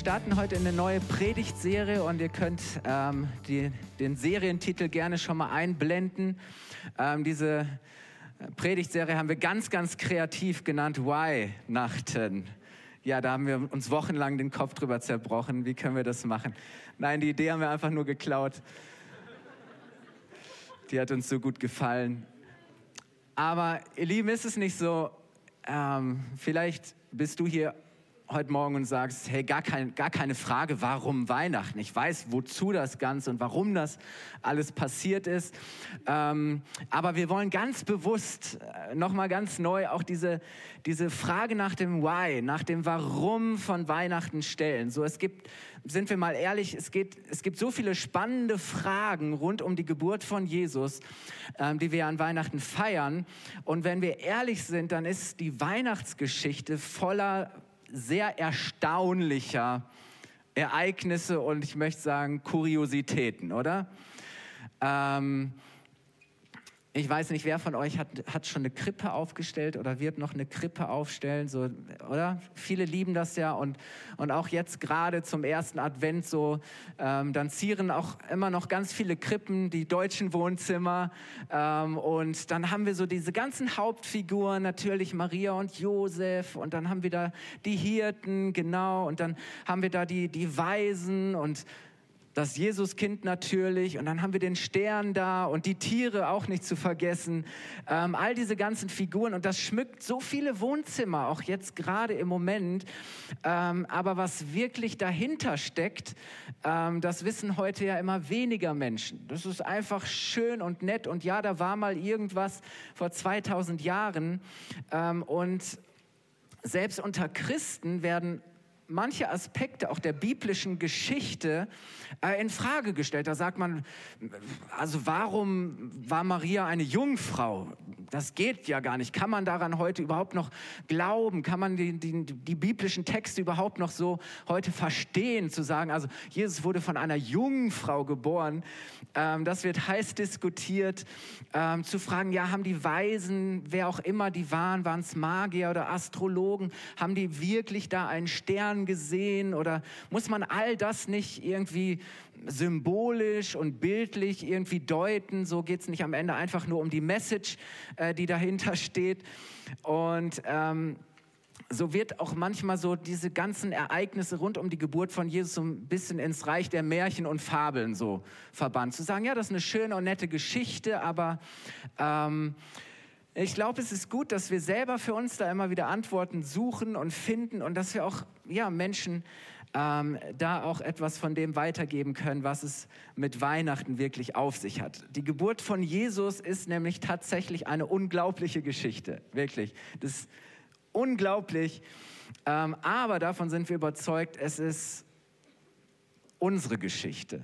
Starten heute in eine neue Predigtserie und ihr könnt ähm, die, den Serientitel gerne schon mal einblenden. Ähm, diese Predigtserie haben wir ganz, ganz kreativ genannt Why-Nachten. Ja, da haben wir uns wochenlang den Kopf drüber zerbrochen. Wie können wir das machen? Nein, die Idee haben wir einfach nur geklaut. Die hat uns so gut gefallen. Aber ihr Lieben, ist es nicht so, ähm, vielleicht bist du hier heute Morgen und sagst, hey, gar, kein, gar keine Frage, warum Weihnachten? Ich weiß, wozu das Ganze und warum das alles passiert ist. Ähm, aber wir wollen ganz bewusst, äh, nochmal ganz neu, auch diese, diese Frage nach dem Why, nach dem Warum von Weihnachten stellen. So, es gibt, sind wir mal ehrlich, es, geht, es gibt so viele spannende Fragen rund um die Geburt von Jesus, ähm, die wir an Weihnachten feiern. Und wenn wir ehrlich sind, dann ist die Weihnachtsgeschichte voller sehr erstaunlicher Ereignisse und ich möchte sagen Kuriositäten, oder? Ähm, ich weiß nicht, wer von euch hat, hat schon eine Krippe aufgestellt oder wird noch eine Krippe aufstellen, so, oder? Viele lieben das ja und, und auch jetzt gerade zum ersten Advent so, ähm, dann zieren auch immer noch ganz viele Krippen, die deutschen Wohnzimmer ähm, und dann haben wir so diese ganzen Hauptfiguren, natürlich Maria und Josef und dann haben wir da die Hirten, genau, und dann haben wir da die, die Weisen und das Jesuskind natürlich und dann haben wir den Stern da und die Tiere auch nicht zu vergessen. Ähm, all diese ganzen Figuren und das schmückt so viele Wohnzimmer, auch jetzt gerade im Moment. Ähm, aber was wirklich dahinter steckt, ähm, das wissen heute ja immer weniger Menschen. Das ist einfach schön und nett und ja, da war mal irgendwas vor 2000 Jahren ähm, und selbst unter Christen werden manche Aspekte auch der biblischen Geschichte äh, in Frage gestellt. Da sagt man, also warum war Maria eine Jungfrau? Das geht ja gar nicht. Kann man daran heute überhaupt noch glauben? Kann man die, die, die biblischen Texte überhaupt noch so heute verstehen? Zu sagen, also Jesus wurde von einer Jungfrau geboren, ähm, das wird heiß diskutiert. Ähm, zu fragen, ja, haben die Weisen, wer auch immer die waren, waren es Magier oder Astrologen, haben die wirklich da einen Stern gesehen oder muss man all das nicht irgendwie symbolisch und bildlich irgendwie deuten. So geht es nicht am Ende einfach nur um die Message, äh, die dahinter steht. Und ähm, so wird auch manchmal so diese ganzen Ereignisse rund um die Geburt von Jesus so ein bisschen ins Reich der Märchen und Fabeln so verbannt. Zu sagen, ja, das ist eine schöne und nette Geschichte, aber ähm, ich glaube, es ist gut, dass wir selber für uns da immer wieder Antworten suchen und finden und dass wir auch ja, Menschen ähm, da auch etwas von dem weitergeben können, was es mit Weihnachten wirklich auf sich hat. Die Geburt von Jesus ist nämlich tatsächlich eine unglaubliche Geschichte, wirklich. Das ist unglaublich, ähm, aber davon sind wir überzeugt, es ist unsere Geschichte.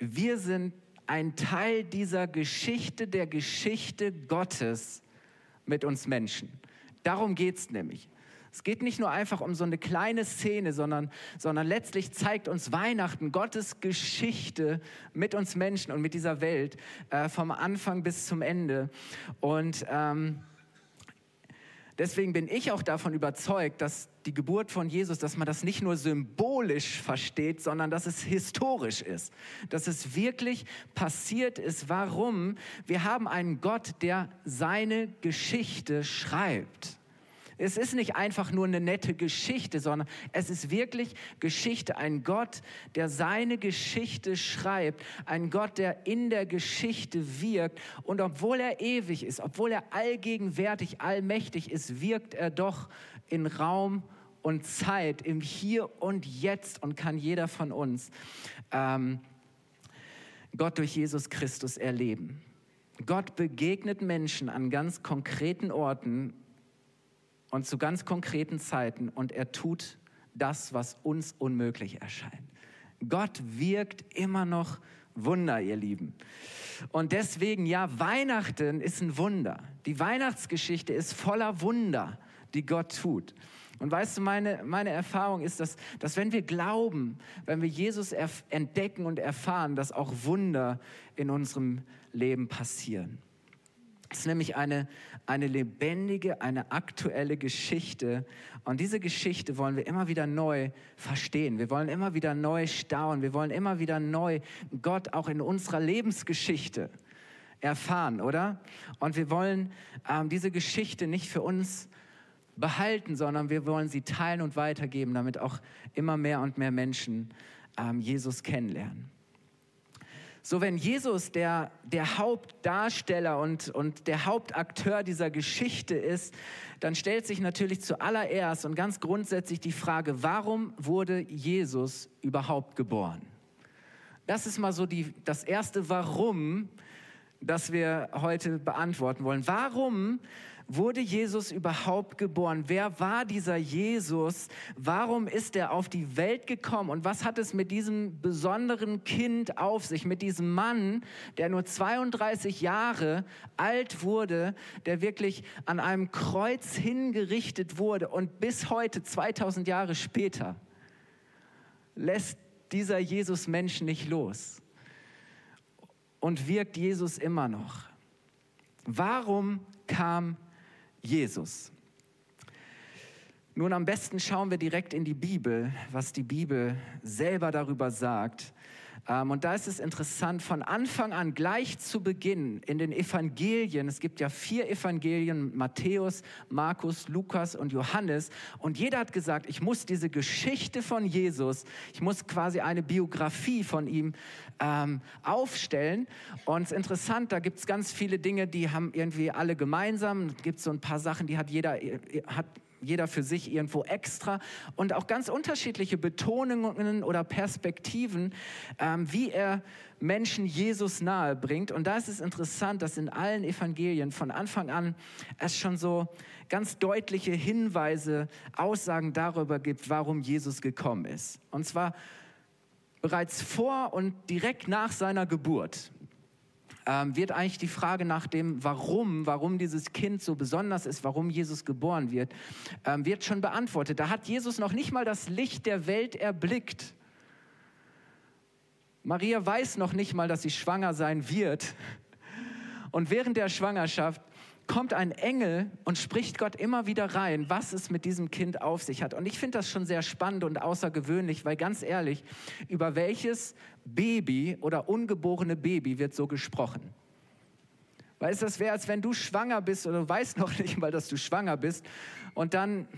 Wir sind ein Teil dieser Geschichte, der Geschichte Gottes mit uns Menschen. Darum geht es nämlich. Es geht nicht nur einfach um so eine kleine Szene, sondern, sondern letztlich zeigt uns Weihnachten Gottes Geschichte mit uns Menschen und mit dieser Welt äh, vom Anfang bis zum Ende. Und ähm, deswegen bin ich auch davon überzeugt, dass die Geburt von Jesus, dass man das nicht nur symbolisch versteht, sondern dass es historisch ist, dass es wirklich passiert ist. Warum? Wir haben einen Gott, der seine Geschichte schreibt. Es ist nicht einfach nur eine nette Geschichte, sondern es ist wirklich Geschichte. Ein Gott, der seine Geschichte schreibt. Ein Gott, der in der Geschichte wirkt. Und obwohl er ewig ist, obwohl er allgegenwärtig, allmächtig ist, wirkt er doch in Raum und Zeit, im Hier und Jetzt und kann jeder von uns ähm, Gott durch Jesus Christus erleben. Gott begegnet Menschen an ganz konkreten Orten und zu ganz konkreten Zeiten und er tut das, was uns unmöglich erscheint. Gott wirkt immer noch Wunder, ihr Lieben. Und deswegen, ja, Weihnachten ist ein Wunder. Die Weihnachtsgeschichte ist voller Wunder, die Gott tut. Und weißt du, meine, meine Erfahrung ist, dass, dass wenn wir glauben, wenn wir Jesus entdecken und erfahren, dass auch Wunder in unserem Leben passieren. Es ist nämlich eine, eine lebendige, eine aktuelle Geschichte. Und diese Geschichte wollen wir immer wieder neu verstehen. Wir wollen immer wieder neu staunen. Wir wollen immer wieder neu Gott auch in unserer Lebensgeschichte erfahren, oder? Und wir wollen ähm, diese Geschichte nicht für uns behalten, sondern wir wollen sie teilen und weitergeben, damit auch immer mehr und mehr Menschen ähm, Jesus kennenlernen. So, wenn Jesus der, der Hauptdarsteller und, und der Hauptakteur dieser Geschichte ist, dann stellt sich natürlich zuallererst und ganz grundsätzlich die Frage, warum wurde Jesus überhaupt geboren? Das ist mal so die, das erste Warum, das wir heute beantworten wollen. Warum wurde Jesus überhaupt geboren? Wer war dieser Jesus? Warum ist er auf die Welt gekommen? Und was hat es mit diesem besonderen Kind auf sich, mit diesem Mann, der nur 32 Jahre alt wurde, der wirklich an einem Kreuz hingerichtet wurde und bis heute, 2000 Jahre später, lässt dieser Jesus Menschen nicht los und wirkt Jesus immer noch. Warum kam Jesus. Nun, am besten schauen wir direkt in die Bibel, was die Bibel selber darüber sagt. Ähm, und da ist es interessant, von Anfang an, gleich zu Beginn in den Evangelien, es gibt ja vier Evangelien, Matthäus, Markus, Lukas und Johannes, und jeder hat gesagt, ich muss diese Geschichte von Jesus, ich muss quasi eine Biografie von ihm ähm, aufstellen. Und es ist interessant, da gibt es ganz viele Dinge, die haben irgendwie alle gemeinsam. Es gibt so ein paar Sachen, die hat jeder, hat jeder für sich irgendwo extra und auch ganz unterschiedliche Betonungen oder Perspektiven, ähm, wie er Menschen Jesus nahe bringt. Und da ist es interessant, dass in allen Evangelien von Anfang an es schon so ganz deutliche Hinweise, Aussagen darüber gibt, warum Jesus gekommen ist. Und zwar bereits vor und direkt nach seiner Geburt ähm, wird eigentlich die Frage nach dem Warum, warum dieses Kind so besonders ist, warum Jesus geboren wird, ähm, wird schon beantwortet. Da hat Jesus noch nicht mal das Licht der Welt erblickt. Maria weiß noch nicht mal, dass sie schwanger sein wird. Und während der Schwangerschaft kommt ein Engel und spricht Gott immer wieder rein, was es mit diesem Kind auf sich hat. Und ich finde das schon sehr spannend und außergewöhnlich, weil ganz ehrlich, über welches Baby oder ungeborene Baby wird so gesprochen? Weißt du, das wäre, als wenn du schwanger bist oder du weißt noch nicht mal, dass du schwanger bist und dann,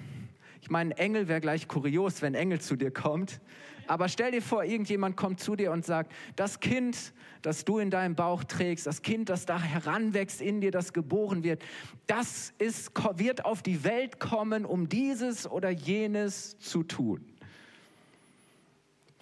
ich meine, Engel wäre gleich kurios, wenn Engel zu dir kommt. Aber stell dir vor, irgendjemand kommt zu dir und sagt, das Kind, das du in deinem Bauch trägst, das Kind, das da heranwächst in dir, das geboren wird, das ist, wird auf die Welt kommen, um dieses oder jenes zu tun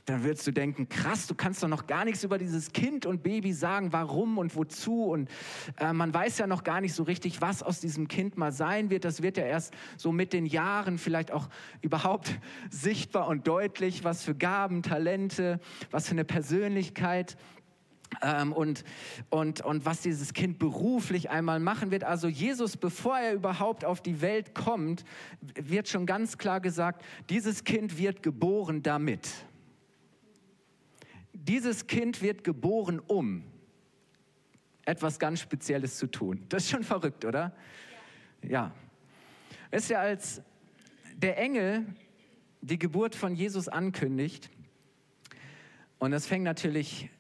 dann würdest du denken, krass, du kannst doch noch gar nichts über dieses Kind und Baby sagen, warum und wozu. Und äh, man weiß ja noch gar nicht so richtig, was aus diesem Kind mal sein wird. Das wird ja erst so mit den Jahren vielleicht auch überhaupt sichtbar und deutlich, was für Gaben, Talente, was für eine Persönlichkeit. Ähm, und, und, und was dieses Kind beruflich einmal machen wird. Also Jesus, bevor er überhaupt auf die Welt kommt, wird schon ganz klar gesagt, dieses Kind wird geboren damit dieses Kind wird geboren, um etwas ganz Spezielles zu tun. Das ist schon verrückt, oder? Ja. ja. Wisst ihr, als der Engel die Geburt von Jesus ankündigt, und das fängt natürlich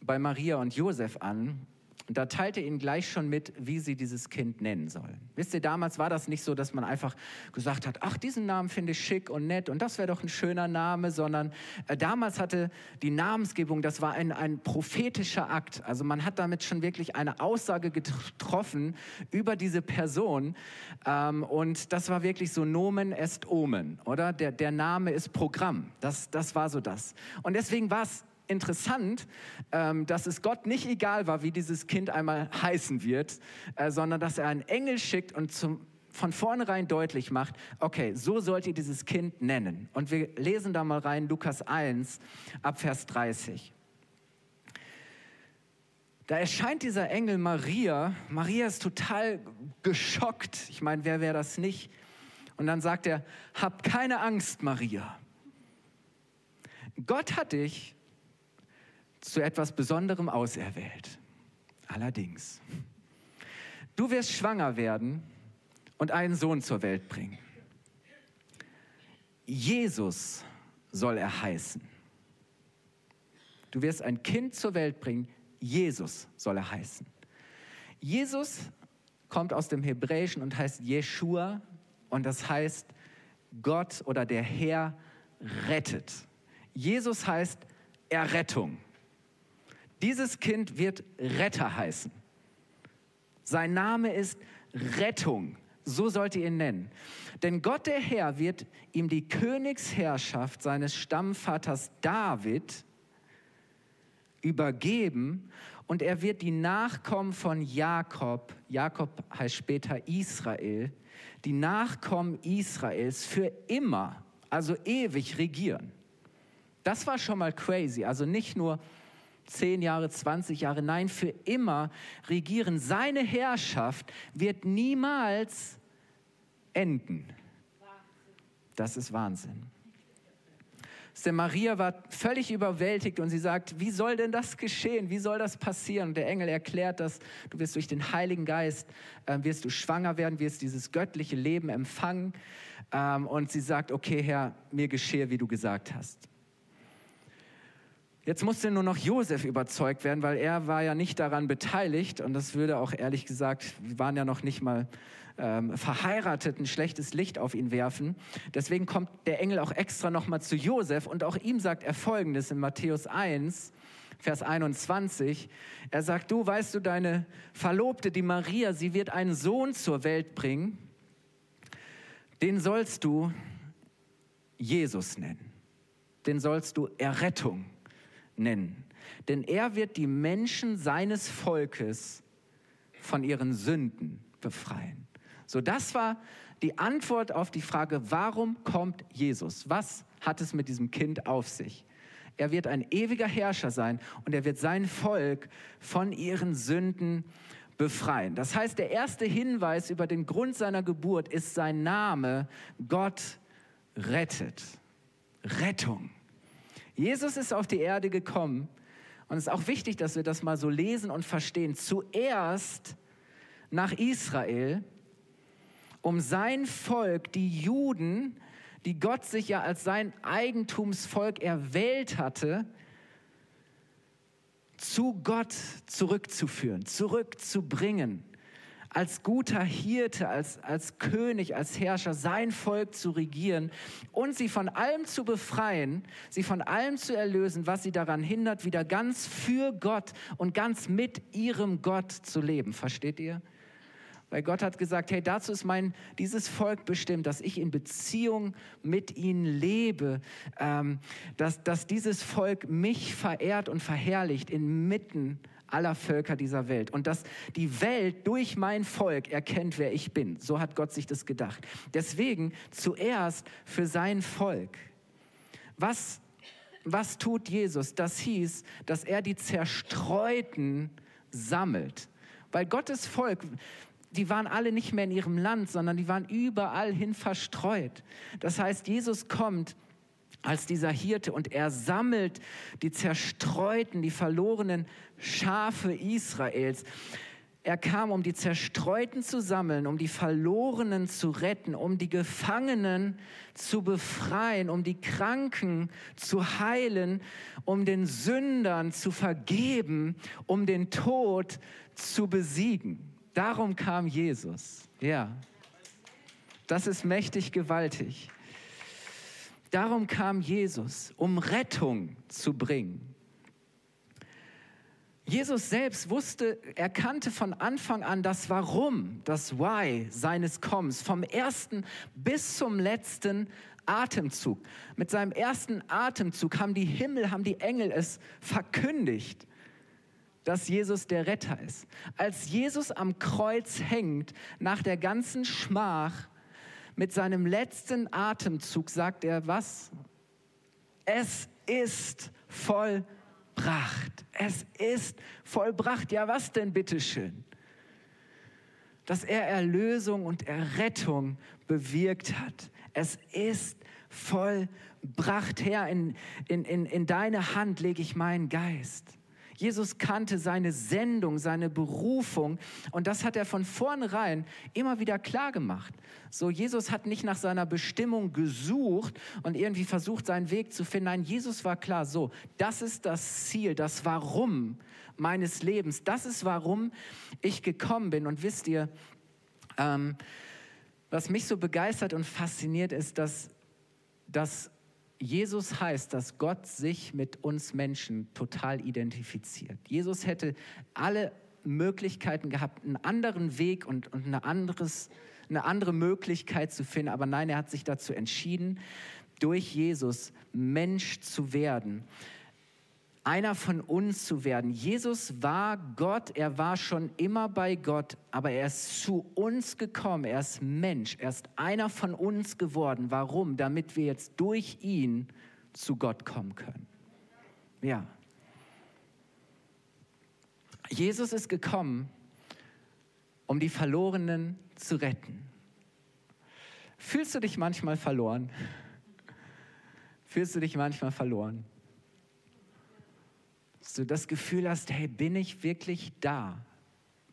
bei Maria und Josef an, da teilte ihnen gleich schon mit, wie sie dieses Kind nennen sollen. Wisst ihr, damals war das nicht so, dass man einfach gesagt hat, ach, diesen Namen finde ich schick und nett und das wäre doch ein schöner Name, sondern äh, damals hatte die Namensgebung, das war ein, ein prophetischer Akt. Also man hat damit schon wirklich eine Aussage getroffen über diese Person ähm, und das war wirklich so Nomen est Omen, oder? Der, der Name ist Programm. Das, das war so das. Und deswegen war es interessant, ähm, dass es Gott nicht egal war, wie dieses Kind einmal heißen wird, äh, sondern dass er einen Engel schickt und zum, von vornherein deutlich macht, okay, so sollt ihr dieses Kind nennen. Und wir lesen da mal rein Lukas 1 ab Vers 30. Da erscheint dieser Engel Maria. Maria ist total geschockt. Ich meine, wer wäre das nicht? Und dann sagt er, hab keine Angst, Maria. Gott hat dich zu etwas Besonderem auserwählt. Allerdings, du wirst schwanger werden und einen Sohn zur Welt bringen. Jesus soll er heißen. Du wirst ein Kind zur Welt bringen, Jesus soll er heißen. Jesus kommt aus dem Hebräischen und heißt Jeshua und das heißt Gott oder der Herr rettet. Jesus heißt Errettung. Dieses Kind wird Retter heißen. Sein Name ist Rettung. So sollt ihr ihn nennen. Denn Gott der Herr wird ihm die Königsherrschaft seines Stammvaters David übergeben und er wird die Nachkommen von Jakob, Jakob heißt später Israel, die Nachkommen Israels für immer, also ewig regieren. Das war schon mal crazy, also nicht nur 10 Jahre, 20 Jahre, nein, für immer regieren. Seine Herrschaft wird niemals enden. Das ist Wahnsinn. Denn Maria war völlig überwältigt und sie sagt, wie soll denn das geschehen? Wie soll das passieren? Und der Engel erklärt das, du wirst durch den Heiligen Geist, äh, wirst du schwanger werden, wirst dieses göttliche Leben empfangen. Ähm, und sie sagt, okay Herr, mir geschehe, wie du gesagt hast. Jetzt musste nur noch Josef überzeugt werden, weil er war ja nicht daran beteiligt und das würde auch ehrlich gesagt, wir waren ja noch nicht mal ähm, verheiratet, ein schlechtes Licht auf ihn werfen. Deswegen kommt der Engel auch extra nochmal zu Josef und auch ihm sagt er folgendes in Matthäus 1, Vers 21. Er sagt, du weißt du, deine Verlobte, die Maria, sie wird einen Sohn zur Welt bringen, den sollst du Jesus nennen. Den sollst du Errettung nennen. Denn er wird die Menschen seines Volkes von ihren Sünden befreien. So, das war die Antwort auf die Frage, warum kommt Jesus? Was hat es mit diesem Kind auf sich? Er wird ein ewiger Herrscher sein und er wird sein Volk von ihren Sünden befreien. Das heißt, der erste Hinweis über den Grund seiner Geburt ist sein Name, Gott rettet. Rettung. Jesus ist auf die Erde gekommen und es ist auch wichtig, dass wir das mal so lesen und verstehen. Zuerst nach Israel, um sein Volk, die Juden, die Gott sich ja als sein Eigentumsvolk erwählt hatte, zu Gott zurückzuführen, zurückzubringen als guter Hirte, als, als König, als Herrscher sein Volk zu regieren und sie von allem zu befreien, sie von allem zu erlösen, was sie daran hindert, wieder ganz für Gott und ganz mit ihrem Gott zu leben. Versteht ihr? Weil Gott hat gesagt, hey, dazu ist mein, dieses Volk bestimmt, dass ich in Beziehung mit ihnen lebe, ähm, dass, dass dieses Volk mich verehrt und verherrlicht inmitten aller Völker dieser Welt und dass die Welt durch mein Volk erkennt, wer ich bin. So hat Gott sich das gedacht. Deswegen zuerst für sein Volk. Was, was tut Jesus? Das hieß, dass er die Zerstreuten sammelt. Weil Gottes Volk, die waren alle nicht mehr in ihrem Land, sondern die waren überall hin verstreut. Das heißt, Jesus kommt als dieser Hirte und er sammelt die zerstreuten, die verlorenen Schafe Israels. Er kam, um die Zerstreuten zu sammeln, um die Verlorenen zu retten, um die Gefangenen zu befreien, um die Kranken zu heilen, um den Sündern zu vergeben, um den Tod zu besiegen. Darum kam Jesus. Ja, das ist mächtig gewaltig. Darum kam Jesus, um Rettung zu bringen. Jesus selbst wusste, er kannte von Anfang an das Warum, das Why seines Kommens, vom ersten bis zum letzten Atemzug. Mit seinem ersten Atemzug haben die Himmel, haben die Engel es verkündigt, dass Jesus der Retter ist. Als Jesus am Kreuz hängt, nach der ganzen Schmach, mit seinem letzten Atemzug sagt er was? Es ist vollbracht. Es ist vollbracht. Ja, was denn bitteschön? Dass er Erlösung und Errettung bewirkt hat. Es ist vollbracht. Herr, in, in, in, in deine Hand lege ich meinen Geist. Jesus kannte seine Sendung, seine Berufung und das hat er von vornherein immer wieder klar gemacht. So, Jesus hat nicht nach seiner Bestimmung gesucht und irgendwie versucht, seinen Weg zu finden. Nein, Jesus war klar, so, das ist das Ziel, das Warum meines Lebens. Das ist, warum ich gekommen bin. Und wisst ihr, ähm, was mich so begeistert und fasziniert ist, dass, dass Jesus heißt, dass Gott sich mit uns Menschen total identifiziert. Jesus hätte alle Möglichkeiten gehabt, einen anderen Weg und, und eine, anderes, eine andere Möglichkeit zu finden. Aber nein, er hat sich dazu entschieden, durch Jesus Mensch zu werden einer von uns zu werden. Jesus war Gott, er war schon immer bei Gott, aber er ist zu uns gekommen, er ist Mensch, er ist einer von uns geworden. Warum? Damit wir jetzt durch ihn zu Gott kommen können. Ja. Jesus ist gekommen, um die Verlorenen zu retten. Fühlst du dich manchmal verloren? Fühlst du dich manchmal verloren? Dass du das Gefühl hast, hey, bin ich wirklich da,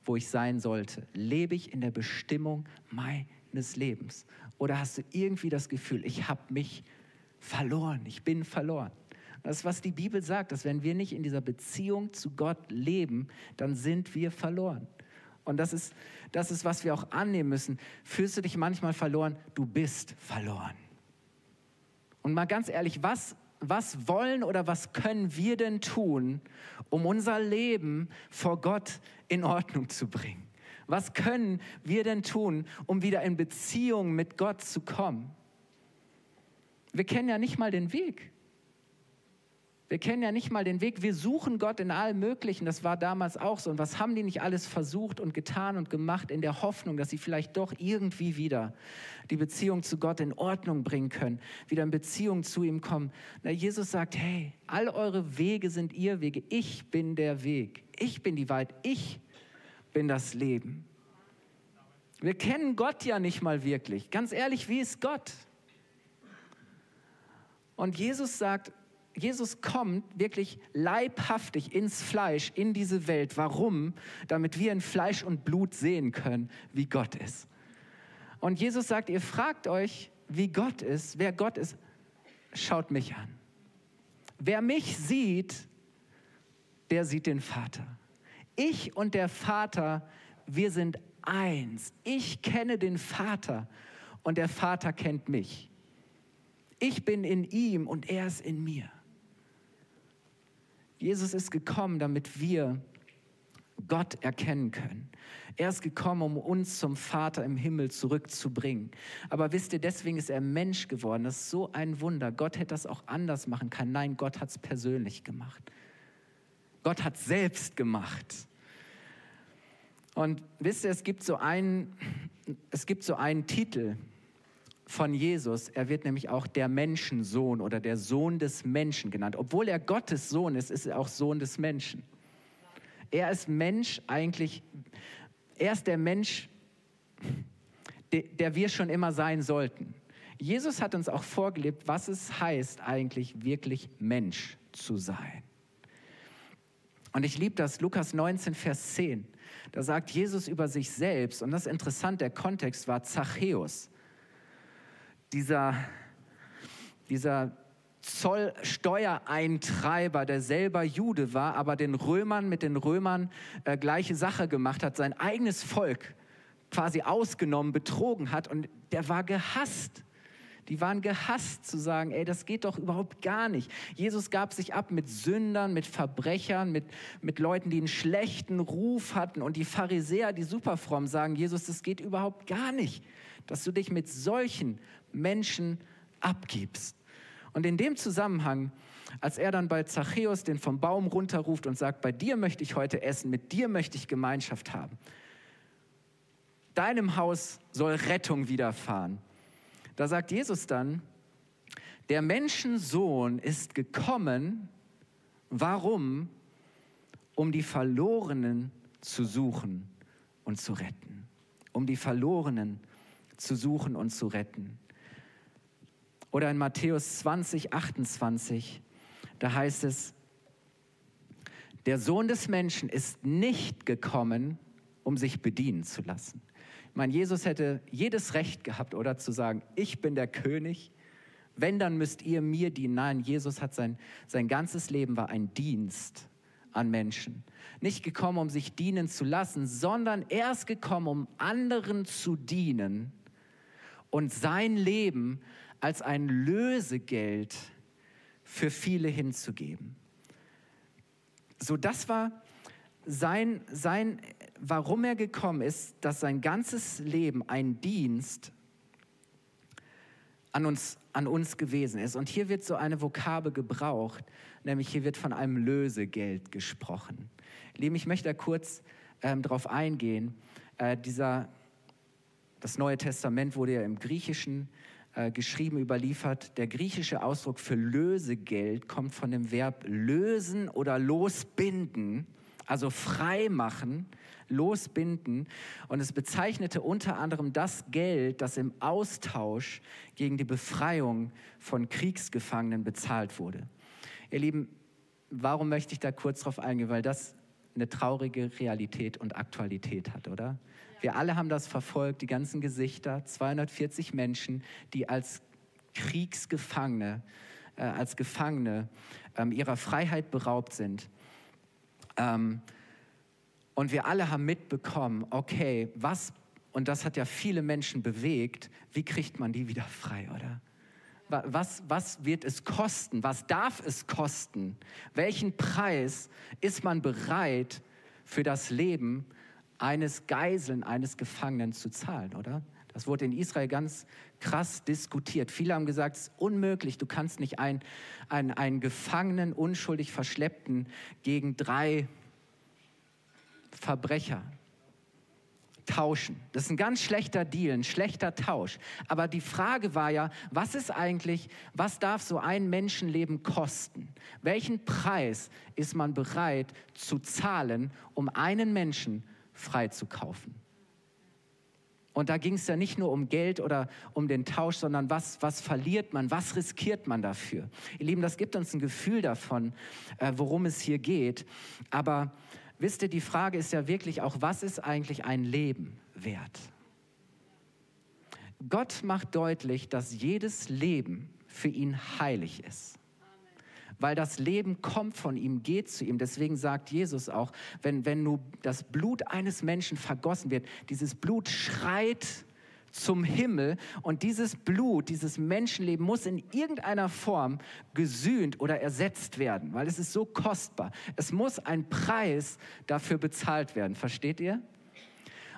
wo ich sein sollte? Lebe ich in der Bestimmung meines Lebens? Oder hast du irgendwie das Gefühl, ich habe mich verloren, ich bin verloren? Das ist, was die Bibel sagt, dass wenn wir nicht in dieser Beziehung zu Gott leben, dann sind wir verloren. Und das ist, das ist, was wir auch annehmen müssen. Fühlst du dich manchmal verloren? Du bist verloren. Und mal ganz ehrlich, was was wollen oder was können wir denn tun, um unser Leben vor Gott in Ordnung zu bringen? Was können wir denn tun, um wieder in Beziehung mit Gott zu kommen? Wir kennen ja nicht mal den Weg. Wir kennen ja nicht mal den Weg. Wir suchen Gott in allem Möglichen. Das war damals auch so. Und was haben die nicht alles versucht und getan und gemacht in der Hoffnung, dass sie vielleicht doch irgendwie wieder die Beziehung zu Gott in Ordnung bringen können, wieder in Beziehung zu ihm kommen? Na, Jesus sagt, hey, all eure Wege sind ihr Wege. Ich bin der Weg. Ich bin die Wahrheit. Ich bin das Leben. Wir kennen Gott ja nicht mal wirklich. Ganz ehrlich, wie ist Gott? Und Jesus sagt, Jesus kommt wirklich leibhaftig ins Fleisch, in diese Welt. Warum? Damit wir in Fleisch und Blut sehen können, wie Gott ist. Und Jesus sagt, ihr fragt euch, wie Gott ist, wer Gott ist, schaut mich an. Wer mich sieht, der sieht den Vater. Ich und der Vater, wir sind eins. Ich kenne den Vater und der Vater kennt mich. Ich bin in ihm und er ist in mir. Jesus ist gekommen, damit wir Gott erkennen können. Er ist gekommen, um uns zum Vater im Himmel zurückzubringen. Aber wisst ihr, deswegen ist er Mensch geworden. Das ist so ein Wunder. Gott hätte das auch anders machen können. Nein, Gott hat es persönlich gemacht. Gott hat selbst gemacht. Und wisst ihr, es gibt so einen, es gibt so einen Titel, von Jesus. Er wird nämlich auch der Menschensohn oder der Sohn des Menschen genannt. Obwohl er Gottes Sohn ist, ist er auch Sohn des Menschen. Er ist Mensch eigentlich, er ist der Mensch, der wir schon immer sein sollten. Jesus hat uns auch vorgelebt, was es heißt, eigentlich wirklich Mensch zu sein. Und ich liebe das, Lukas 19, Vers 10. Da sagt Jesus über sich selbst, und das ist interessant, der Kontext war Zachäus dieser, dieser Zollsteuereintreiber, der selber Jude war, aber den Römern mit den Römern äh, gleiche Sache gemacht hat, sein eigenes Volk quasi ausgenommen, betrogen hat und der war gehasst. Die waren gehasst zu sagen, ey, das geht doch überhaupt gar nicht. Jesus gab sich ab mit Sündern, mit Verbrechern, mit, mit Leuten, die einen schlechten Ruf hatten. Und die Pharisäer, die superfromm sagen, Jesus, das geht überhaupt gar nicht, dass du dich mit solchen Menschen abgibst. Und in dem Zusammenhang, als er dann bei Zachäus den vom Baum runterruft und sagt, bei dir möchte ich heute essen, mit dir möchte ich Gemeinschaft haben. Deinem Haus soll Rettung widerfahren. Da sagt Jesus dann, der Menschensohn ist gekommen, Warum? Um die Verlorenen zu suchen und zu retten. Um die Verlorenen zu suchen und zu retten. Oder in Matthäus 20, 28, da heißt es, der Sohn des Menschen ist nicht gekommen, um sich bedienen zu lassen. Ich meine, Jesus hätte jedes Recht gehabt, oder zu sagen, ich bin der König, wenn, dann müsst ihr mir dienen. Nein, Jesus hat sein, sein ganzes Leben war ein Dienst an Menschen. Nicht gekommen, um sich dienen zu lassen, sondern er ist gekommen, um anderen zu dienen und sein Leben als ein Lösegeld für viele hinzugeben. So, das war sein, sein, warum er gekommen ist, dass sein ganzes Leben ein Dienst an uns, an uns gewesen ist. Und hier wird so eine Vokabel gebraucht, nämlich hier wird von einem Lösegeld gesprochen. Lieben, ich möchte da kurz ähm, darauf eingehen. Äh, dieser, das Neue Testament wurde ja im Griechischen äh, geschrieben, überliefert. Der griechische Ausdruck für Lösegeld kommt von dem Verb lösen oder losbinden, also frei machen losbinden. Und es bezeichnete unter anderem das Geld, das im Austausch gegen die Befreiung von Kriegsgefangenen bezahlt wurde. Ihr Lieben, warum möchte ich da kurz drauf eingehen? Weil das eine traurige Realität und Aktualität hat, oder? Wir alle haben das verfolgt, die ganzen Gesichter, 240 Menschen, die als Kriegsgefangene, äh, als Gefangene ähm, ihrer Freiheit beraubt sind. Ähm, und wir alle haben mitbekommen, okay, was, und das hat ja viele Menschen bewegt, wie kriegt man die wieder frei, oder? Was, was wird es kosten? Was darf es kosten? Welchen Preis ist man bereit für das Leben eines Geiseln, eines Gefangenen zu zahlen, oder? Das wurde in Israel ganz krass diskutiert. Viele haben gesagt, es ist unmöglich, du kannst nicht einen, einen, einen Gefangenen, unschuldig Verschleppten gegen drei Verbrecher tauschen. Das ist ein ganz schlechter Deal, ein schlechter Tausch. Aber die Frage war ja, was ist eigentlich, was darf so ein Menschenleben kosten? Welchen Preis ist man bereit zu zahlen, um einen Menschen freizukaufen? Und da ging es ja nicht nur um Geld oder um den Tausch, sondern was, was verliert man, was riskiert man dafür? Ihr Lieben, das gibt uns ein Gefühl davon, äh, worum es hier geht. Aber wisst ihr, die Frage ist ja wirklich auch, was ist eigentlich ein Leben wert? Gott macht deutlich, dass jedes Leben für ihn heilig ist. Weil das Leben kommt von ihm, geht zu ihm. Deswegen sagt Jesus auch, wenn, wenn nur das Blut eines Menschen vergossen wird, dieses Blut schreit zum Himmel und dieses Blut, dieses Menschenleben muss in irgendeiner Form gesühnt oder ersetzt werden, weil es ist so kostbar. Es muss ein Preis dafür bezahlt werden. Versteht ihr?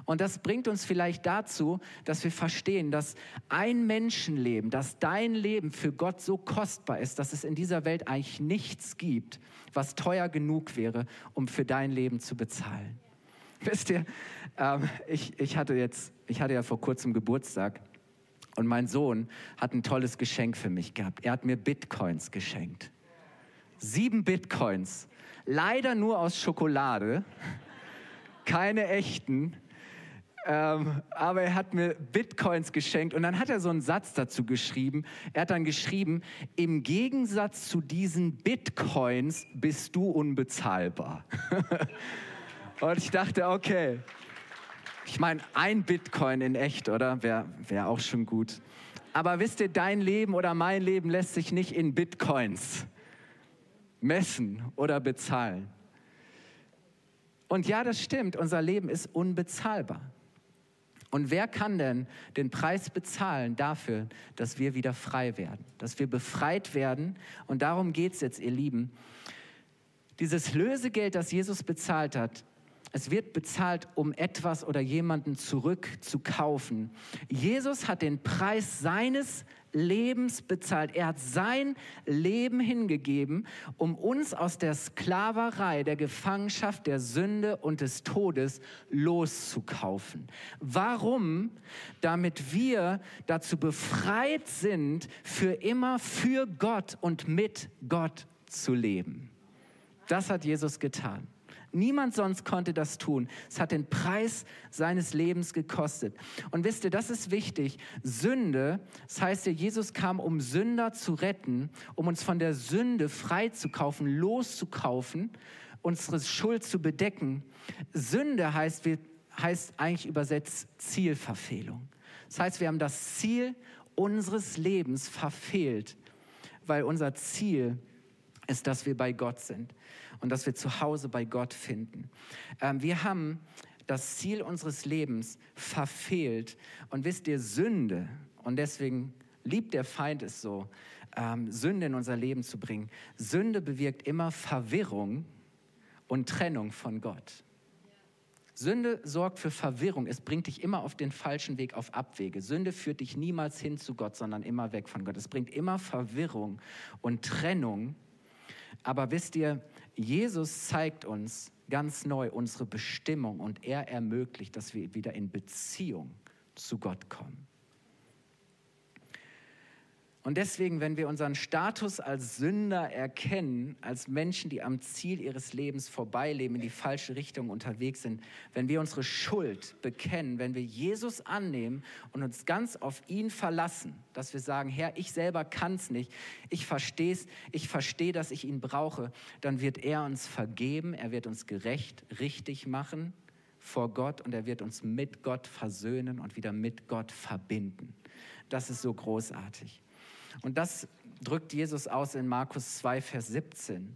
Und das bringt uns vielleicht dazu, dass wir verstehen, dass ein Menschenleben, dass dein Leben für Gott so kostbar ist, dass es in dieser Welt eigentlich nichts gibt, was teuer genug wäre, um für dein Leben zu bezahlen. Wisst ihr, ähm, ich, ich, hatte jetzt, ich hatte ja vor kurzem Geburtstag und mein Sohn hat ein tolles Geschenk für mich gehabt. Er hat mir Bitcoins geschenkt. Sieben Bitcoins. Leider nur aus Schokolade. Keine echten. Ähm, aber er hat mir Bitcoins geschenkt und dann hat er so einen Satz dazu geschrieben. Er hat dann geschrieben, im Gegensatz zu diesen Bitcoins bist du unbezahlbar. Und ich dachte, okay, ich meine, ein Bitcoin in echt, oder? Wäre wär auch schon gut. Aber wisst ihr, dein Leben oder mein Leben lässt sich nicht in Bitcoins messen oder bezahlen. Und ja, das stimmt, unser Leben ist unbezahlbar. Und wer kann denn den Preis bezahlen dafür, dass wir wieder frei werden, dass wir befreit werden? Und darum geht es jetzt, ihr Lieben. Dieses Lösegeld, das Jesus bezahlt hat, es wird bezahlt, um etwas oder jemanden zurückzukaufen. Jesus hat den Preis seines Lebens bezahlt. Er hat sein Leben hingegeben, um uns aus der Sklaverei, der Gefangenschaft, der Sünde und des Todes loszukaufen. Warum? Damit wir dazu befreit sind, für immer für Gott und mit Gott zu leben. Das hat Jesus getan. Niemand sonst konnte das tun. Es hat den Preis seines Lebens gekostet. Und wisst ihr, das ist wichtig. Sünde, das heißt Jesus kam, um Sünder zu retten, um uns von der Sünde freizukaufen, loszukaufen, unsere Schuld zu bedecken. Sünde heißt, heißt eigentlich übersetzt Zielverfehlung. Das heißt, wir haben das Ziel unseres Lebens verfehlt, weil unser Ziel ist, dass wir bei Gott sind und dass wir zu Hause bei Gott finden. Ähm, wir haben das Ziel unseres Lebens verfehlt und wisst ihr, Sünde, und deswegen liebt der Feind es so, ähm, Sünde in unser Leben zu bringen. Sünde bewirkt immer Verwirrung und Trennung von Gott. Sünde sorgt für Verwirrung. Es bringt dich immer auf den falschen Weg, auf Abwege. Sünde führt dich niemals hin zu Gott, sondern immer weg von Gott. Es bringt immer Verwirrung und Trennung. Aber wisst ihr, Jesus zeigt uns ganz neu unsere Bestimmung und er ermöglicht, dass wir wieder in Beziehung zu Gott kommen. Und deswegen, wenn wir unseren Status als Sünder erkennen, als Menschen, die am Ziel ihres Lebens vorbeileben, in die falsche Richtung unterwegs sind, wenn wir unsere Schuld bekennen, wenn wir Jesus annehmen und uns ganz auf ihn verlassen, dass wir sagen, Herr, ich selber kann es nicht, ich verstehe es, ich verstehe, dass ich ihn brauche, dann wird er uns vergeben, er wird uns gerecht, richtig machen vor Gott und er wird uns mit Gott versöhnen und wieder mit Gott verbinden. Das ist so großartig. Und das drückt Jesus aus in Markus 2, Vers 17.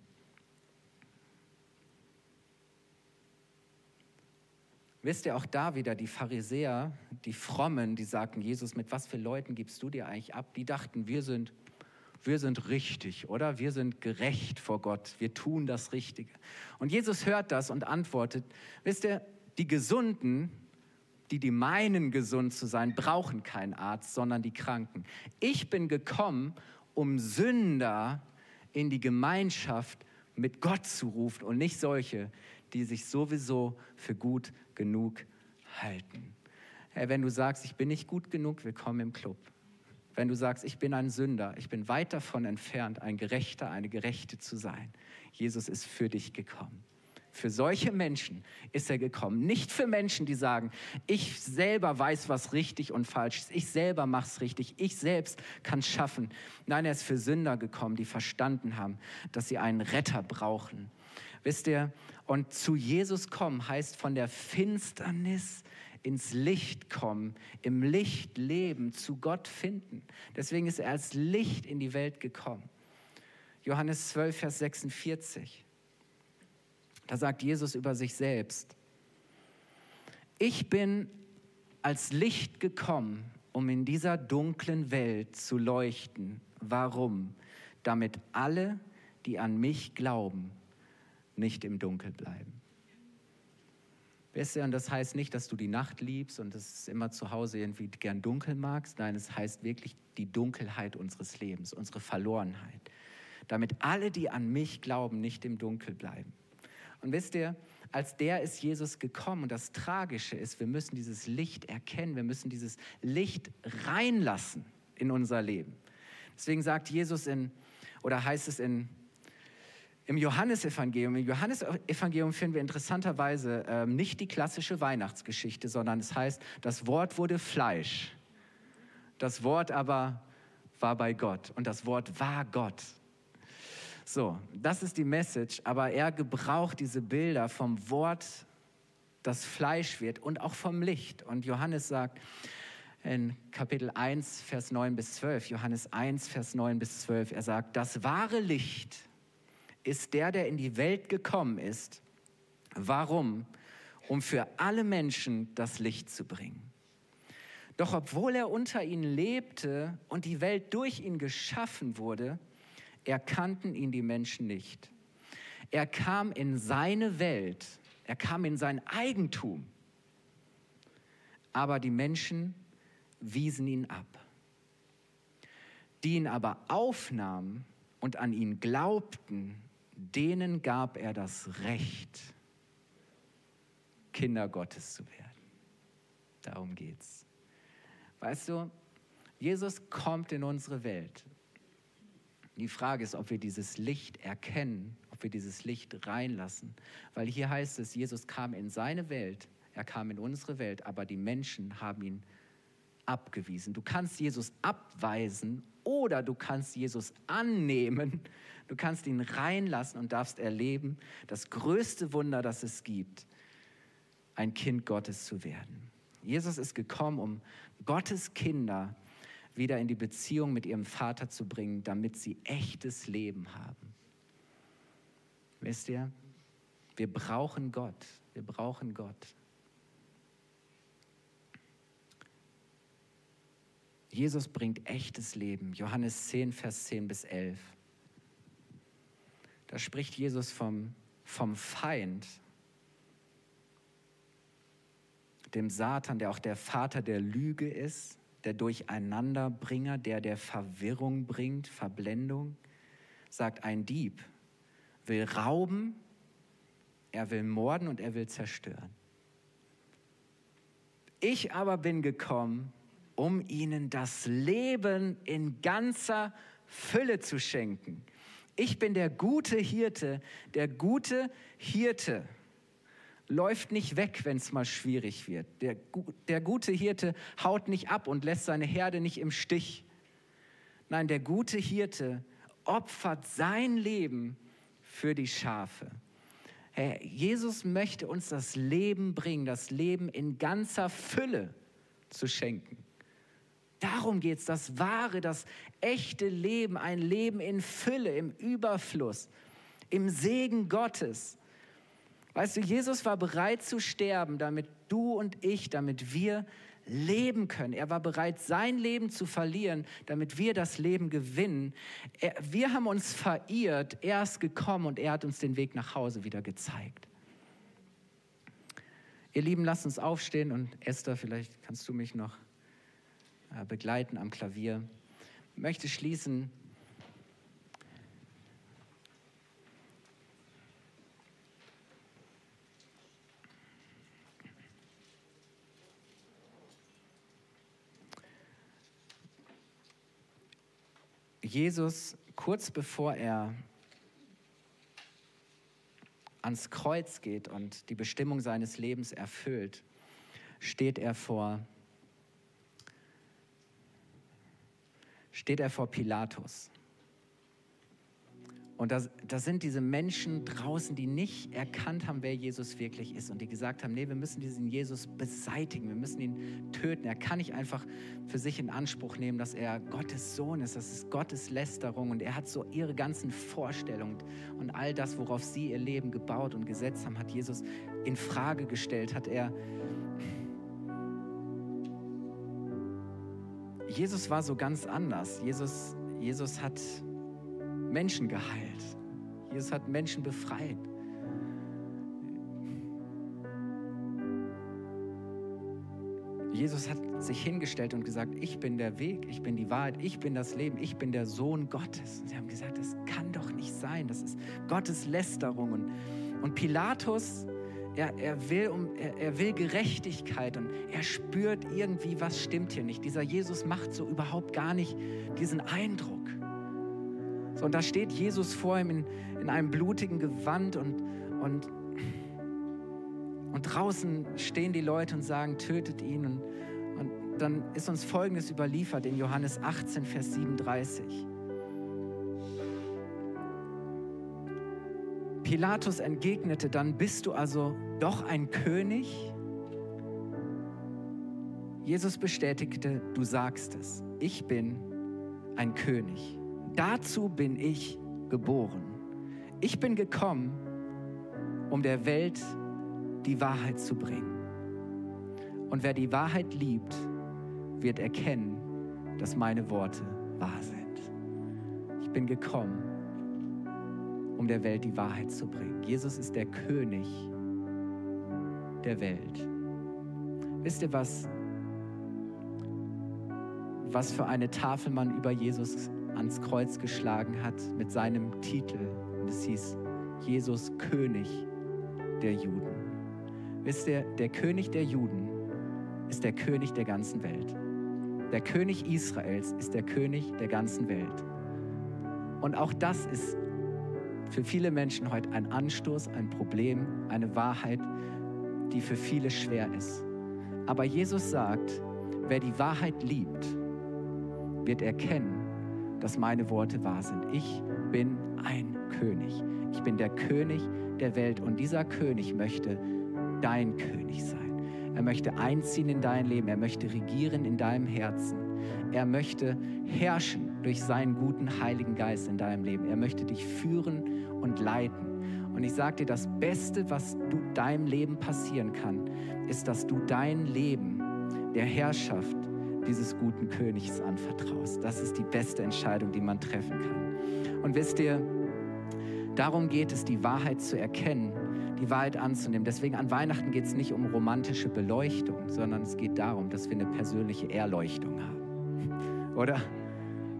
Wisst ihr auch da wieder, die Pharisäer, die Frommen, die sagten, Jesus, mit was für Leuten gibst du dir eigentlich ab? Die dachten, wir sind, wir sind richtig, oder? Wir sind gerecht vor Gott, wir tun das Richtige. Und Jesus hört das und antwortet, wisst ihr, die Gesunden, die, die meinen, gesund zu sein, brauchen keinen Arzt, sondern die Kranken. Ich bin gekommen, um Sünder in die Gemeinschaft mit Gott zu rufen und nicht solche, die sich sowieso für gut genug halten. Hey, wenn du sagst, ich bin nicht gut genug, willkommen im Club. Wenn du sagst, ich bin ein Sünder, ich bin weit davon entfernt, ein Gerechter, eine Gerechte zu sein. Jesus ist für dich gekommen. Für solche Menschen ist er gekommen. Nicht für Menschen, die sagen, ich selber weiß, was richtig und falsch ist. Ich selber mache es richtig. Ich selbst kann es schaffen. Nein, er ist für Sünder gekommen, die verstanden haben, dass sie einen Retter brauchen. Wisst ihr, und zu Jesus kommen heißt von der Finsternis ins Licht kommen, im Licht leben, zu Gott finden. Deswegen ist er als Licht in die Welt gekommen. Johannes 12, Vers 46. Da sagt Jesus über sich selbst, ich bin als Licht gekommen, um in dieser dunklen Welt zu leuchten. Warum? Damit alle, die an mich glauben, nicht im Dunkel bleiben. Weißt du, und das heißt nicht, dass du die Nacht liebst und es immer zu Hause irgendwie gern dunkel magst. Nein, es heißt wirklich die Dunkelheit unseres Lebens, unsere Verlorenheit. Damit alle, die an mich glauben, nicht im Dunkel bleiben. Und wisst ihr, als der ist Jesus gekommen. Und das Tragische ist, wir müssen dieses Licht erkennen, wir müssen dieses Licht reinlassen in unser Leben. Deswegen sagt Jesus in, oder heißt es in, im Johannesevangelium, im Johannesevangelium finden wir interessanterweise äh, nicht die klassische Weihnachtsgeschichte, sondern es heißt, das Wort wurde Fleisch. Das Wort aber war bei Gott und das Wort war Gott. So, das ist die Message, aber er gebraucht diese Bilder vom Wort, das Fleisch wird und auch vom Licht. Und Johannes sagt in Kapitel 1, Vers 9 bis 12, Johannes 1, Vers 9 bis 12, er sagt, das wahre Licht ist der, der in die Welt gekommen ist. Warum? Um für alle Menschen das Licht zu bringen. Doch obwohl er unter ihnen lebte und die Welt durch ihn geschaffen wurde, erkannten ihn die Menschen nicht. Er kam in seine Welt, er kam in sein Eigentum, aber die Menschen wiesen ihn ab. Die ihn aber aufnahmen und an ihn glaubten, denen gab er das Recht, Kinder Gottes zu werden. Darum geht's. Weißt du, Jesus kommt in unsere Welt die Frage ist, ob wir dieses Licht erkennen, ob wir dieses Licht reinlassen. Weil hier heißt es, Jesus kam in seine Welt, er kam in unsere Welt, aber die Menschen haben ihn abgewiesen. Du kannst Jesus abweisen oder du kannst Jesus annehmen. Du kannst ihn reinlassen und darfst erleben, das größte Wunder, das es gibt, ein Kind Gottes zu werden. Jesus ist gekommen, um Gottes Kinder wieder in die Beziehung mit ihrem Vater zu bringen, damit sie echtes Leben haben. Wisst ihr, wir brauchen Gott. Wir brauchen Gott. Jesus bringt echtes Leben. Johannes 10, Vers 10 bis 11. Da spricht Jesus vom, vom Feind, dem Satan, der auch der Vater der Lüge ist, der Durcheinanderbringer, der der Verwirrung bringt, Verblendung, sagt ein Dieb, will rauben, er will morden und er will zerstören. Ich aber bin gekommen, um ihnen das Leben in ganzer Fülle zu schenken. Ich bin der gute Hirte, der gute Hirte läuft nicht weg, wenn es mal schwierig wird. Der, der gute Hirte haut nicht ab und lässt seine Herde nicht im Stich. Nein, der gute Hirte opfert sein Leben für die Schafe. Herr, Jesus möchte uns das Leben bringen, das Leben in ganzer Fülle zu schenken. Darum geht es, das wahre, das echte Leben, ein Leben in Fülle, im Überfluss, im Segen Gottes. Weißt du, Jesus war bereit zu sterben, damit du und ich, damit wir leben können. Er war bereit, sein Leben zu verlieren, damit wir das Leben gewinnen. Er, wir haben uns verirrt, er ist gekommen und er hat uns den Weg nach Hause wieder gezeigt. Ihr Lieben, lasst uns aufstehen und Esther, vielleicht kannst du mich noch äh, begleiten am Klavier. Ich möchte schließen Jesus, kurz bevor er ans Kreuz geht und die Bestimmung seines Lebens erfüllt, steht er vor, steht er vor Pilatus. Und da, da sind diese Menschen draußen, die nicht erkannt haben, wer Jesus wirklich ist und die gesagt haben, nee, wir müssen diesen Jesus beseitigen, wir müssen ihn töten. Er kann nicht einfach für sich in Anspruch nehmen, dass er Gottes Sohn ist, das ist Gottes Lästerung und er hat so ihre ganzen Vorstellungen und all das, worauf sie ihr Leben gebaut und gesetzt haben, hat Jesus in Frage gestellt, hat er Jesus war so ganz anders. Jesus, Jesus hat Menschen geheilt. Jesus hat Menschen befreit. Jesus hat sich hingestellt und gesagt, ich bin der Weg, ich bin die Wahrheit, ich bin das Leben, ich bin der Sohn Gottes. Und sie haben gesagt, das kann doch nicht sein, das ist Gottes Lästerung. Und, und Pilatus, er, er, will um, er, er will Gerechtigkeit und er spürt irgendwie, was stimmt hier nicht. Dieser Jesus macht so überhaupt gar nicht diesen Eindruck. So, und da steht Jesus vor ihm in, in einem blutigen Gewand und, und, und draußen stehen die Leute und sagen, tötet ihn. Und, und dann ist uns Folgendes überliefert in Johannes 18, Vers 37. Pilatus entgegnete, dann bist du also doch ein König? Jesus bestätigte, du sagst es, ich bin ein König. Dazu bin ich geboren. Ich bin gekommen, um der Welt die Wahrheit zu bringen. Und wer die Wahrheit liebt, wird erkennen, dass meine Worte wahr sind. Ich bin gekommen, um der Welt die Wahrheit zu bringen. Jesus ist der König der Welt. Wisst ihr, was, was für eine Tafel man über Jesus ans Kreuz geschlagen hat mit seinem Titel. Und es hieß Jesus König der Juden. Wisst ihr, der König der Juden ist der König der ganzen Welt. Der König Israels ist der König der ganzen Welt. Und auch das ist für viele Menschen heute ein Anstoß, ein Problem, eine Wahrheit, die für viele schwer ist. Aber Jesus sagt, wer die Wahrheit liebt, wird erkennen, dass meine Worte wahr sind. Ich bin ein König. Ich bin der König der Welt und dieser König möchte dein König sein. Er möchte einziehen in dein Leben. Er möchte regieren in deinem Herzen. Er möchte herrschen durch seinen guten Heiligen Geist in deinem Leben. Er möchte dich führen und leiten. Und ich sage dir, das Beste, was du deinem Leben passieren kann, ist, dass du dein Leben der Herrschaft dieses guten Königs anvertraust. Das ist die beste Entscheidung, die man treffen kann. Und wisst ihr, darum geht es, die Wahrheit zu erkennen, die Wahrheit anzunehmen. Deswegen an Weihnachten geht es nicht um romantische Beleuchtung, sondern es geht darum, dass wir eine persönliche Erleuchtung haben. Oder?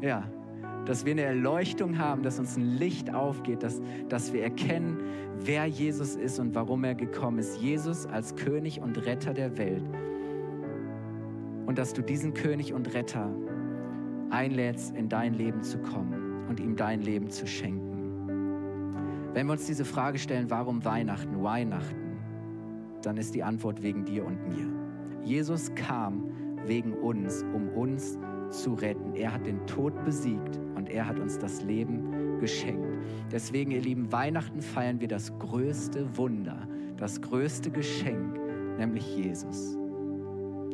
Ja, dass wir eine Erleuchtung haben, dass uns ein Licht aufgeht, dass, dass wir erkennen, wer Jesus ist und warum er gekommen ist. Jesus als König und Retter der Welt und dass du diesen König und Retter einlädst, in dein Leben zu kommen und ihm dein Leben zu schenken. Wenn wir uns diese Frage stellen, warum Weihnachten, Weihnachten, dann ist die Antwort wegen dir und mir. Jesus kam wegen uns, um uns zu retten. Er hat den Tod besiegt und er hat uns das Leben geschenkt. Deswegen, ihr Lieben, Weihnachten feiern wir das größte Wunder, das größte Geschenk, nämlich Jesus.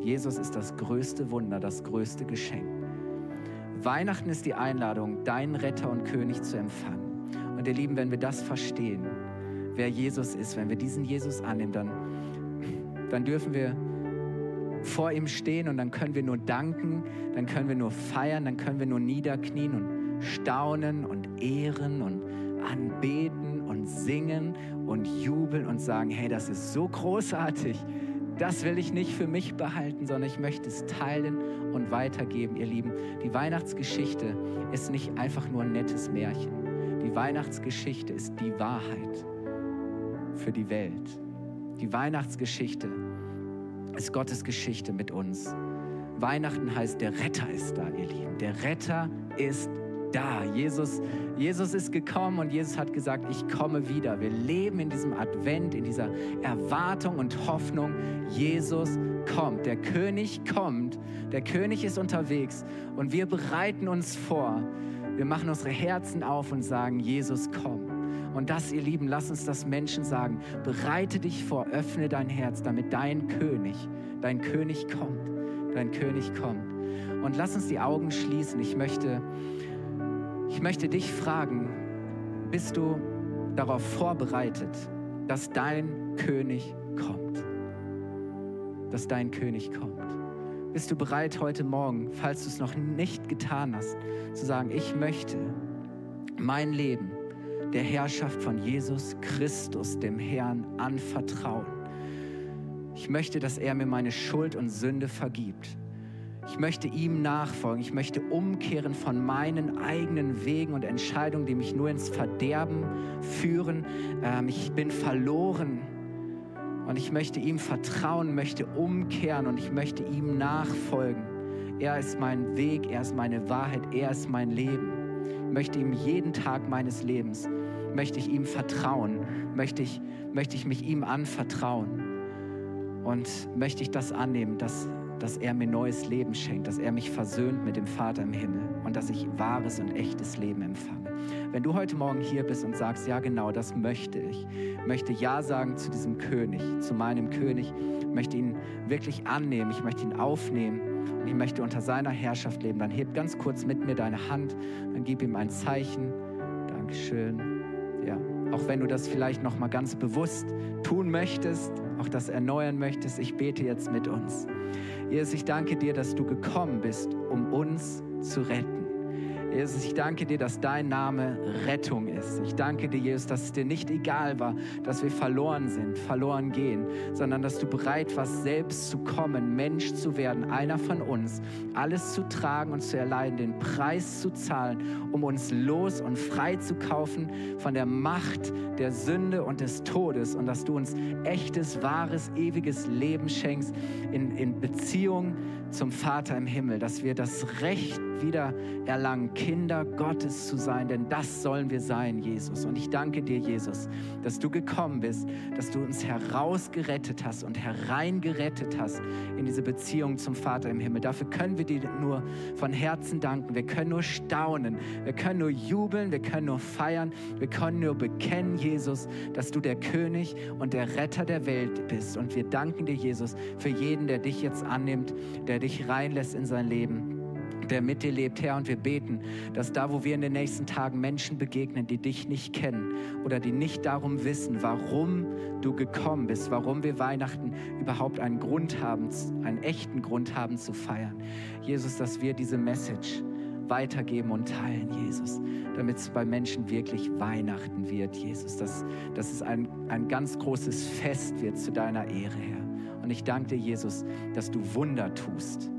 Jesus ist das größte Wunder, das größte Geschenk. Weihnachten ist die Einladung, deinen Retter und König zu empfangen. Und ihr Lieben, wenn wir das verstehen, wer Jesus ist, wenn wir diesen Jesus annehmen, dann, dann dürfen wir vor ihm stehen und dann können wir nur danken, dann können wir nur feiern, dann können wir nur niederknien und staunen und ehren und anbeten und singen und jubeln und sagen, hey, das ist so großartig das will ich nicht für mich behalten, sondern ich möchte es teilen und weitergeben, ihr Lieben. Die Weihnachtsgeschichte ist nicht einfach nur ein nettes Märchen. Die Weihnachtsgeschichte ist die Wahrheit für die Welt. Die Weihnachtsgeschichte ist Gottes Geschichte mit uns. Weihnachten heißt, der Retter ist da, ihr Lieben. Der Retter ist da da. Jesus, Jesus ist gekommen und Jesus hat gesagt, ich komme wieder. Wir leben in diesem Advent, in dieser Erwartung und Hoffnung. Jesus kommt. Der König kommt. Der König ist unterwegs und wir bereiten uns vor. Wir machen unsere Herzen auf und sagen, Jesus, komm. Und das, ihr Lieben, lass uns das Menschen sagen. Bereite dich vor, öffne dein Herz, damit dein König, dein König kommt. Dein König kommt. Und lass uns die Augen schließen. Ich möchte ich möchte dich fragen, bist du darauf vorbereitet, dass dein König kommt? Dass dein König kommt. Bist du bereit heute Morgen, falls du es noch nicht getan hast, zu sagen, ich möchte mein Leben der Herrschaft von Jesus Christus, dem Herrn, anvertrauen. Ich möchte, dass er mir meine Schuld und Sünde vergibt ich möchte ihm nachfolgen. Ich möchte umkehren von meinen eigenen Wegen und Entscheidungen, die mich nur ins Verderben führen. Ähm, ich bin verloren und ich möchte ihm vertrauen, möchte umkehren und ich möchte ihm nachfolgen. Er ist mein Weg, er ist meine Wahrheit, er ist mein Leben. Ich möchte ihm jeden Tag meines Lebens, möchte ich ihm vertrauen, möchte ich, möchte ich mich ihm anvertrauen und möchte ich das annehmen, dass dass er mir neues Leben schenkt, dass er mich versöhnt mit dem Vater im Himmel und dass ich wahres und echtes Leben empfange. Wenn du heute Morgen hier bist und sagst, ja genau, das möchte ich, möchte Ja sagen zu diesem König, zu meinem König, möchte ihn wirklich annehmen, ich möchte ihn aufnehmen und ich möchte unter seiner Herrschaft leben, dann heb ganz kurz mit mir deine Hand, dann gib ihm ein Zeichen. Dankeschön. Ja, auch wenn du das vielleicht noch mal ganz bewusst tun möchtest, auch das erneuern möchtest, ich bete jetzt mit uns. Jesus, ich danke dir, dass du gekommen bist, um uns zu retten. Jesus, ich danke dir, dass dein Name Rettung ist. Ich danke dir, Jesus, dass es dir nicht egal war, dass wir verloren sind, verloren gehen, sondern dass du bereit warst, selbst zu kommen, Mensch zu werden, einer von uns, alles zu tragen und zu erleiden, den Preis zu zahlen, um uns los und frei zu kaufen von der Macht der Sünde und des Todes und dass du uns echtes, wahres, ewiges Leben schenkst in, in Beziehung zum Vater im Himmel, dass wir das Recht wieder erlangen, Kinder Gottes zu sein, denn das sollen wir sein, Jesus. Und ich danke dir, Jesus, dass du gekommen bist, dass du uns herausgerettet hast und hereingerettet hast in diese Beziehung zum Vater im Himmel. Dafür können wir dir nur von Herzen danken. Wir können nur staunen, wir können nur jubeln, wir können nur feiern, wir können nur bekennen, Jesus, dass du der König und der Retter der Welt bist. Und wir danken dir, Jesus, für jeden, der dich jetzt annimmt, der dich reinlässt in sein Leben der mit dir lebt, Herr. Und wir beten, dass da, wo wir in den nächsten Tagen Menschen begegnen, die dich nicht kennen oder die nicht darum wissen, warum du gekommen bist, warum wir Weihnachten überhaupt einen Grund haben, einen echten Grund haben zu feiern. Jesus, dass wir diese Message weitergeben und teilen, Jesus, damit es bei Menschen wirklich Weihnachten wird, Jesus, dass, dass es ein, ein ganz großes Fest wird zu deiner Ehre, Herr. Und ich danke dir, Jesus, dass du Wunder tust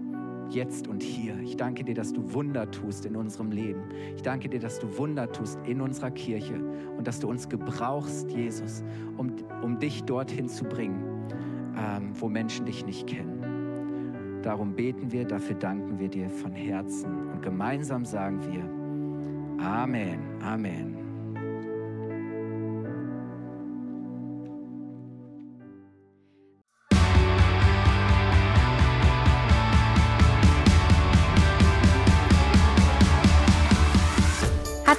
jetzt und hier. Ich danke dir, dass du Wunder tust in unserem Leben. Ich danke dir, dass du Wunder tust in unserer Kirche und dass du uns gebrauchst, Jesus, um, um dich dorthin zu bringen, ähm, wo Menschen dich nicht kennen. Darum beten wir, dafür danken wir dir von Herzen und gemeinsam sagen wir Amen, Amen.